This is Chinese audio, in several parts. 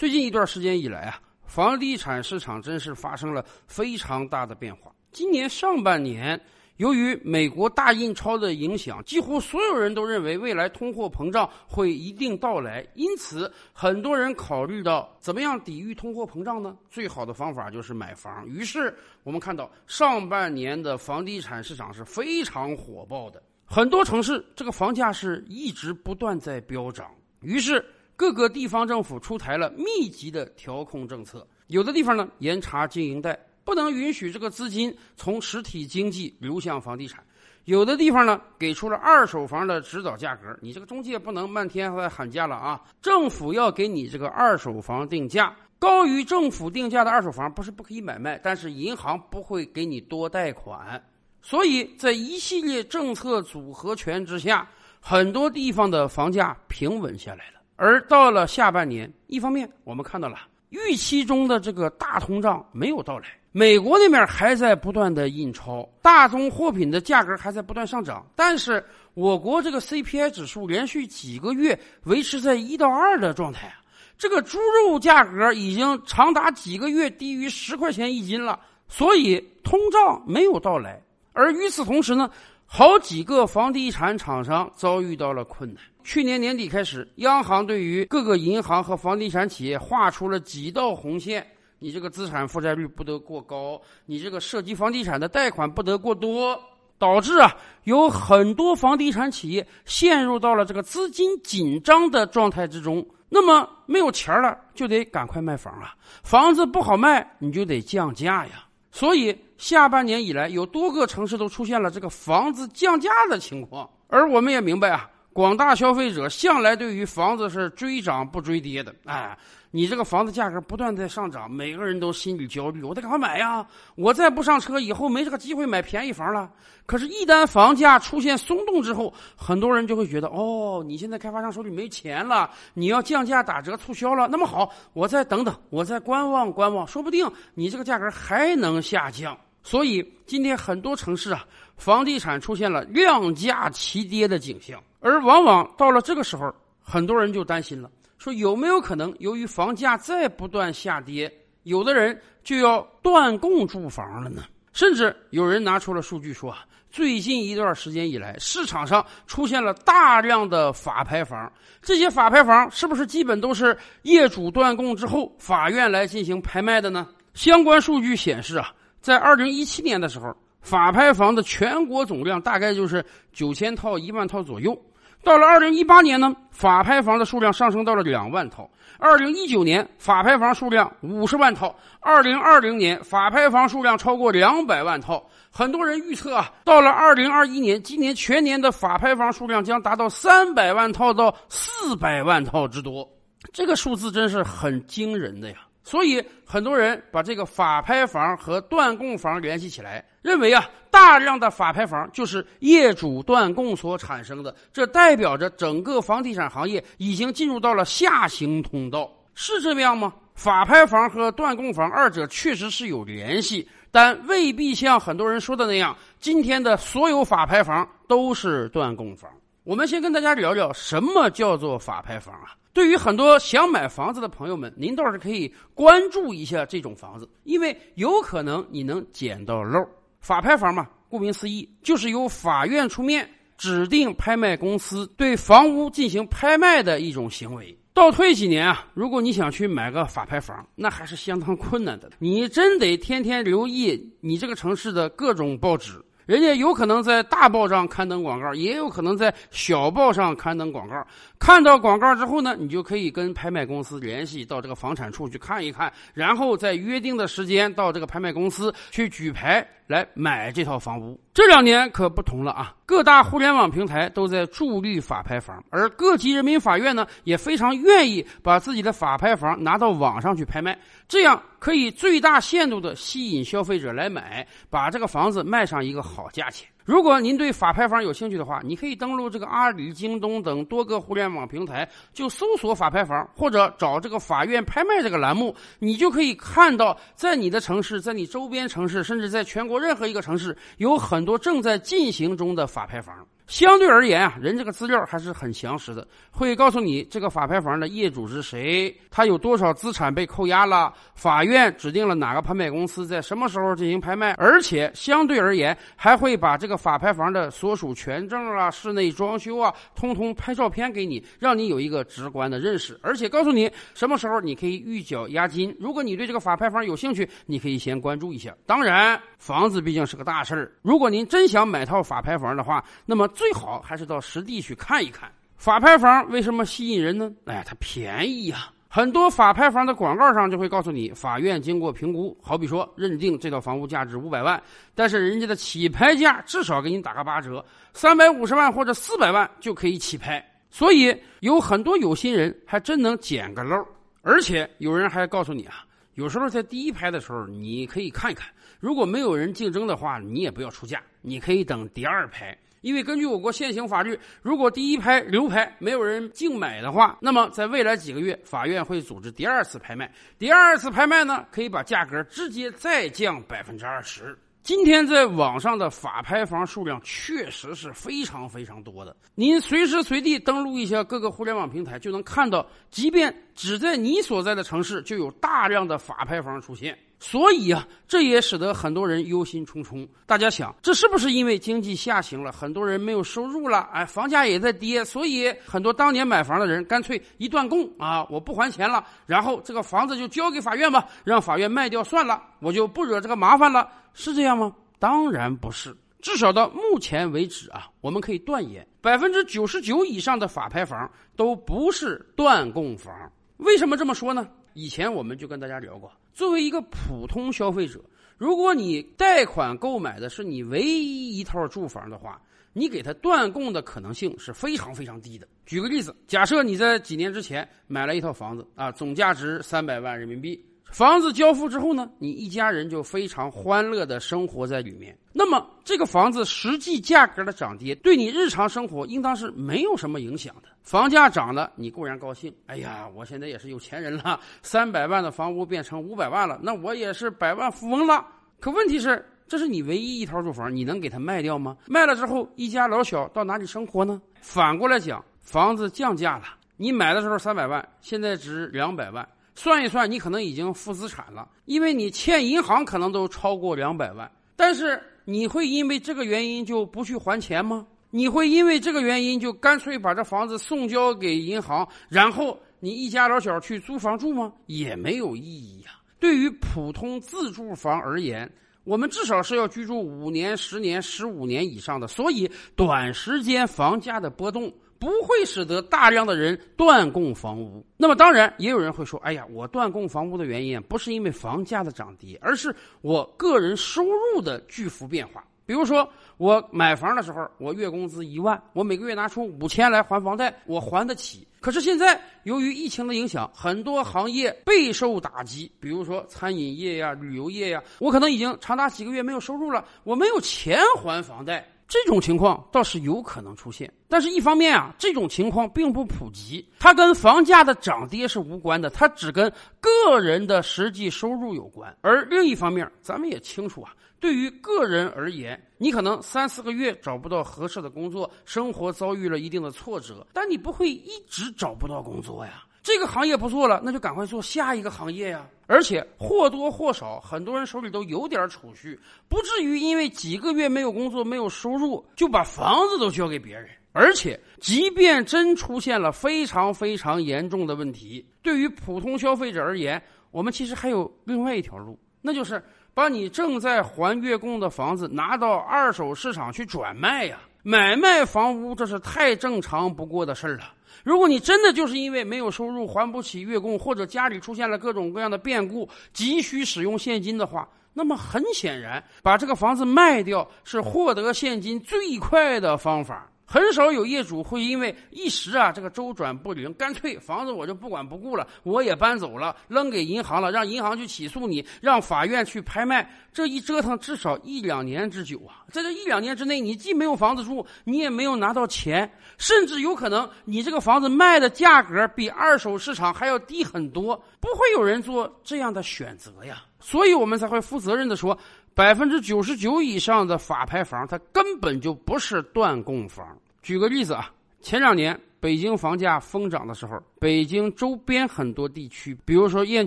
最近一段时间以来啊，房地产市场真是发生了非常大的变化。今年上半年。由于美国大印钞的影响，几乎所有人都认为未来通货膨胀会一定到来，因此很多人考虑到怎么样抵御通货膨胀呢？最好的方法就是买房。于是我们看到上半年的房地产市场是非常火爆的，很多城市这个房价是一直不断在飙涨。于是各个地方政府出台了密集的调控政策，有的地方呢严查经营贷。不能允许这个资金从实体经济流向房地产，有的地方呢给出了二手房的指导价格，你这个中介不能漫天在喊价了啊！政府要给你这个二手房定价，高于政府定价的二手房不是不可以买卖，但是银行不会给你多贷款。所以在一系列政策组合拳之下，很多地方的房价平稳下来了。而到了下半年，一方面我们看到了预期中的这个大通胀没有到来。美国那边还在不断的印钞，大宗货品的价格还在不断上涨，但是我国这个 CPI 指数连续几个月维持在一到二的状态啊，这个猪肉价格已经长达几个月低于十块钱一斤了，所以通胀没有到来。而与此同时呢，好几个房地产厂商遭遇到了困难。去年年底开始，央行对于各个银行和房地产企业画出了几道红线。你这个资产负债率不得过高，你这个涉及房地产的贷款不得过多，导致啊有很多房地产企业陷入到了这个资金紧张的状态之中。那么没有钱了，就得赶快卖房了，房子不好卖，你就得降价呀。所以下半年以来，有多个城市都出现了这个房子降价的情况。而我们也明白啊，广大消费者向来对于房子是追涨不追跌的，哎。你这个房子价格不断在上涨，每个人都心里焦虑，我得赶快买呀！我再不上车，以后没这个机会买便宜房了。可是，一旦房价出现松动之后，很多人就会觉得，哦，你现在开发商手里没钱了，你要降价打折促销了。那么好，我再等等，我再观望观望，说不定你这个价格还能下降。所以，今天很多城市啊，房地产出现了量价齐跌的景象，而往往到了这个时候，很多人就担心了。说有没有可能，由于房价再不断下跌，有的人就要断供住房了呢？甚至有人拿出了数据说，最近一段时间以来，市场上出现了大量的法拍房。这些法拍房是不是基本都是业主断供之后，法院来进行拍卖的呢？相关数据显示啊，在二零一七年的时候，法拍房的全国总量大概就是九千套、一万套左右。到了二零一八年呢，法拍房的数量上升到了两万套；二零一九年，法拍房数量五十万套；二零二零年，法拍房数量超过两百万套。很多人预测啊，到了二零二一年，今年全年的法拍房数量将达到三百万套到四百万套之多。这个数字真是很惊人的呀！所以很多人把这个法拍房和断供房联系起来，认为啊，大量的法拍房就是业主断供所产生的，这代表着整个房地产行业已经进入到了下行通道，是这样吗？法拍房和断供房二者确实是有联系，但未必像很多人说的那样，今天的所有法拍房都是断供房。我们先跟大家聊聊什么叫做法拍房啊？对于很多想买房子的朋友们，您倒是可以关注一下这种房子，因为有可能你能捡到漏。法拍房嘛，顾名思义，就是由法院出面指定拍卖公司对房屋进行拍卖的一种行为。倒退几年啊，如果你想去买个法拍房，那还是相当困难的，你真得天天留意你这个城市的各种报纸。人家有可能在大报上刊登广告，也有可能在小报上刊登广告。看到广告之后呢，你就可以跟拍卖公司联系，到这个房产处去看一看，然后在约定的时间到这个拍卖公司去举牌来买这套房屋。这两年可不同了啊，各大互联网平台都在助力法拍房，而各级人民法院呢也非常愿意把自己的法拍房拿到网上去拍卖，这样可以最大限度的吸引消费者来买，把这个房子卖上一个好价钱。如果您对法拍房有兴趣的话，你可以登录这个阿里、京东等多个互联网平台，就搜索法拍房，或者找这个法院拍卖这个栏目，你就可以看到，在你的城市，在你周边城市，甚至在全国任何一个城市，有很多正在进行中的法拍房。相对而言啊，人这个资料还是很详实的，会告诉你这个法拍房的业主是谁，他有多少资产被扣押了，法院指定了哪个拍卖公司在什么时候进行拍卖，而且相对而言还会把这个法拍房的所属权证啊、室内装修啊，通通拍照片给你，让你有一个直观的认识，而且告诉你什么时候你可以预缴押金。如果你对这个法拍房有兴趣，你可以先关注一下。当然，房子毕竟是个大事儿，如果您真想买套法拍房的话，那么。最好还是到实地去看一看法拍房为什么吸引人呢？哎，它便宜呀！很多法拍房的广告上就会告诉你，法院经过评估，好比说认定这套房屋价值五百万，但是人家的起拍价至少给你打个八折，三百五十万或者四百万就可以起拍。所以有很多有心人还真能捡个漏，而且有人还告诉你啊，有时候在第一拍的时候你可以看一看，如果没有人竞争的话，你也不要出价，你可以等第二拍。因为根据我国现行法律，如果第一拍流拍没有人竞买的话，那么在未来几个月，法院会组织第二次拍卖。第二次拍卖呢，可以把价格直接再降百分之二十。今天在网上的法拍房数量确实是非常非常多的，您随时随地登录一下各个互联网平台，就能看到，即便只在你所在的城市，就有大量的法拍房出现。所以啊，这也使得很多人忧心忡忡。大家想，这是不是因为经济下行了，很多人没有收入了？哎，房价也在跌，所以很多当年买房的人干脆一断供啊，我不还钱了，然后这个房子就交给法院吧，让法院卖掉算了，我就不惹这个麻烦了，是这样吗？当然不是。至少到目前为止啊，我们可以断言，百分之九十九以上的法拍房都不是断供房。为什么这么说呢？以前我们就跟大家聊过。作为一个普通消费者，如果你贷款购买的是你唯一一套住房的话，你给他断供的可能性是非常非常低的。举个例子，假设你在几年之前买了一套房子啊，总价值三百万人民币。房子交付之后呢，你一家人就非常欢乐的生活在里面。那么，这个房子实际价格的涨跌，对你日常生活应当是没有什么影响的。房价涨了，你固然高兴，哎呀，我现在也是有钱人了，三百万的房屋变成五百万了，那我也是百万富翁了。可问题是，这是你唯一一套住房，你能给它卖掉吗？卖了之后，一家老小到哪里生活呢？反过来讲，房子降价了，你买的时候三百万，现在值两百万。算一算，你可能已经负资产了，因为你欠银行可能都超过两百万。但是你会因为这个原因就不去还钱吗？你会因为这个原因就干脆把这房子送交给银行，然后你一家老小去租房住吗？也没有意义呀。对于普通自住房而言，我们至少是要居住五年、十年、十五年以上的，所以短时间房价的波动。不会使得大量的人断供房屋。那么，当然也有人会说：“哎呀，我断供房屋的原因不是因为房价的涨跌，而是我个人收入的巨幅变化。比如说，我买房的时候，我月工资一万，我每个月拿出五千来还房贷，我还得起。可是现在，由于疫情的影响，很多行业备受打击，比如说餐饮业呀、旅游业呀，我可能已经长达几个月没有收入了，我没有钱还房贷。”这种情况倒是有可能出现，但是一方面啊，这种情况并不普及，它跟房价的涨跌是无关的，它只跟个人的实际收入有关。而另一方面，咱们也清楚啊，对于个人而言，你可能 三四个月找不到合适的工作，生活遭遇了一定的挫折，但你不会一直找不到工作呀。这个行业不做了，那就赶快做下一个行业呀！而且或多或少，很多人手里都有点储蓄，不至于因为几个月没有工作、没有收入，就把房子都交给别人。而且，即便真出现了非常非常严重的问题，对于普通消费者而言，我们其实还有另外一条路，那就是把你正在还月供的房子拿到二手市场去转卖呀！买卖房屋，这是太正常不过的事儿了。如果你真的就是因为没有收入还不起月供，或者家里出现了各种各样的变故，急需使用现金的话，那么很显然，把这个房子卖掉是获得现金最快的方法。很少有业主会因为一时啊这个周转不灵，干脆房子我就不管不顾了，我也搬走了，扔给银行了，让银行去起诉你，让法院去拍卖。这一折腾至少一两年之久啊！在这一两年之内，你既没有房子住，你也没有拿到钱，甚至有可能你这个房子卖的价格比二手市场还要低很多。不会有人做这样的选择呀！所以我们才会负责任的说，百分之九十九以上的法拍房，它根本就不是断供房。举个例子啊，前两年北京房价疯涨的时候，北京周边很多地区，比如说燕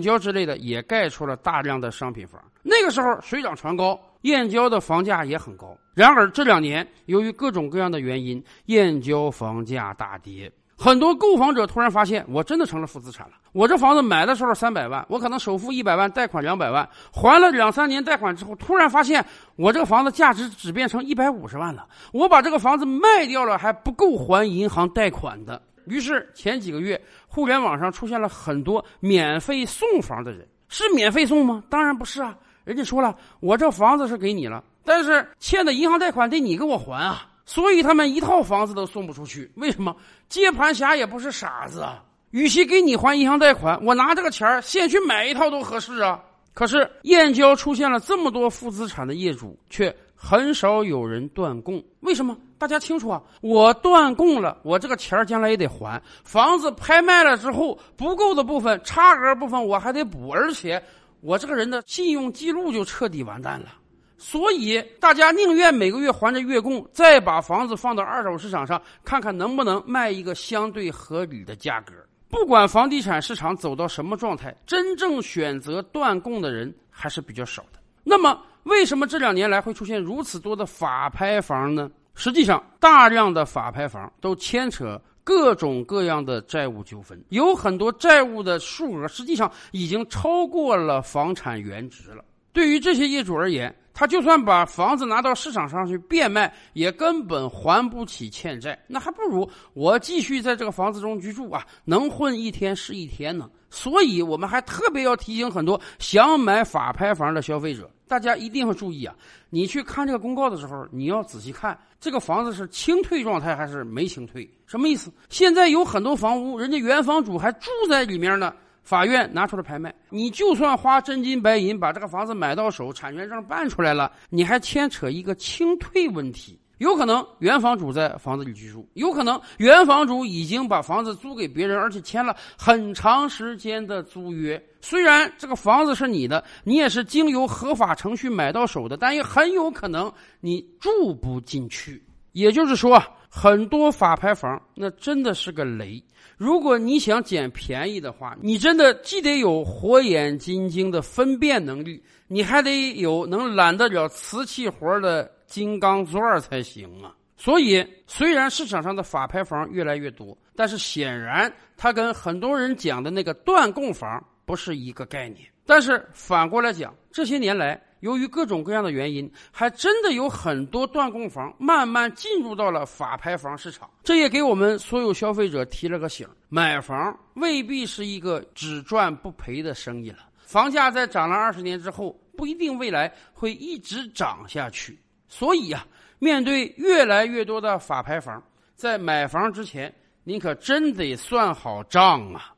郊之类的，也盖出了大量的商品房。那个时候水涨船高，燕郊的房价也很高。然而这两年，由于各种各样的原因，燕郊房价大跌。很多购房者突然发现，我真的成了负资产了。我这房子买的时候三百万，我可能首付一百万，贷款两百万，还了两三年贷款之后，突然发现我这个房子价值只变成一百五十万了。我把这个房子卖掉了，还不够还银行贷款的。于是前几个月，互联网上出现了很多免费送房的人，是免费送吗？当然不是啊。人家说了，我这房子是给你了，但是欠的银行贷款得你给我还啊。所以他们一套房子都送不出去，为什么？接盘侠也不是傻子啊！与其给你还银行贷款，我拿这个钱先去买一套都合适啊。可是燕郊出现了这么多负资产的业主，却很少有人断供，为什么？大家清楚啊！我断供了，我这个钱将来也得还。房子拍卖了之后，不够的部分、差额部分我还得补，而且我这个人的信用记录就彻底完蛋了。所以，大家宁愿每个月还着月供，再把房子放到二手市场上，看看能不能卖一个相对合理的价格。不管房地产市场走到什么状态，真正选择断供的人还是比较少的。那么，为什么这两年来会出现如此多的法拍房呢？实际上，大量的法拍房都牵扯各种各样的债务纠纷，有很多债务的数额实际上已经超过了房产原值了。对于这些业主而言，他就算把房子拿到市场上去变卖，也根本还不起欠债。那还不如我继续在这个房子中居住啊，能混一天是一天呢。所以，我们还特别要提醒很多想买法拍房的消费者，大家一定要注意啊！你去看这个公告的时候，你要仔细看这个房子是清退状态还是没清退，什么意思？现在有很多房屋，人家原房主还住在里面呢。法院拿出了拍卖，你就算花真金白银把这个房子买到手，产权证办出来了，你还牵扯一个清退问题。有可能原房主在房子里居住，有可能原房主已经把房子租给别人，而且签了很长时间的租约。虽然这个房子是你的，你也是经由合法程序买到手的，但也很有可能你住不进去。也就是说，很多法拍房那真的是个雷。如果你想捡便宜的话，你真的既得有火眼金睛的分辨能力，你还得有能揽得了瓷器活的金刚钻才行啊。所以，虽然市场上的法拍房越来越多，但是显然它跟很多人讲的那个断供房不是一个概念。但是反过来讲，这些年来。由于各种各样的原因，还真的有很多断供房慢慢进入到了法拍房市场，这也给我们所有消费者提了个醒：买房未必是一个只赚不赔的生意了。房价在涨了二十年之后，不一定未来会一直涨下去。所以呀，面对越来越多的法拍房，在买房之前，您可真得算好账啊！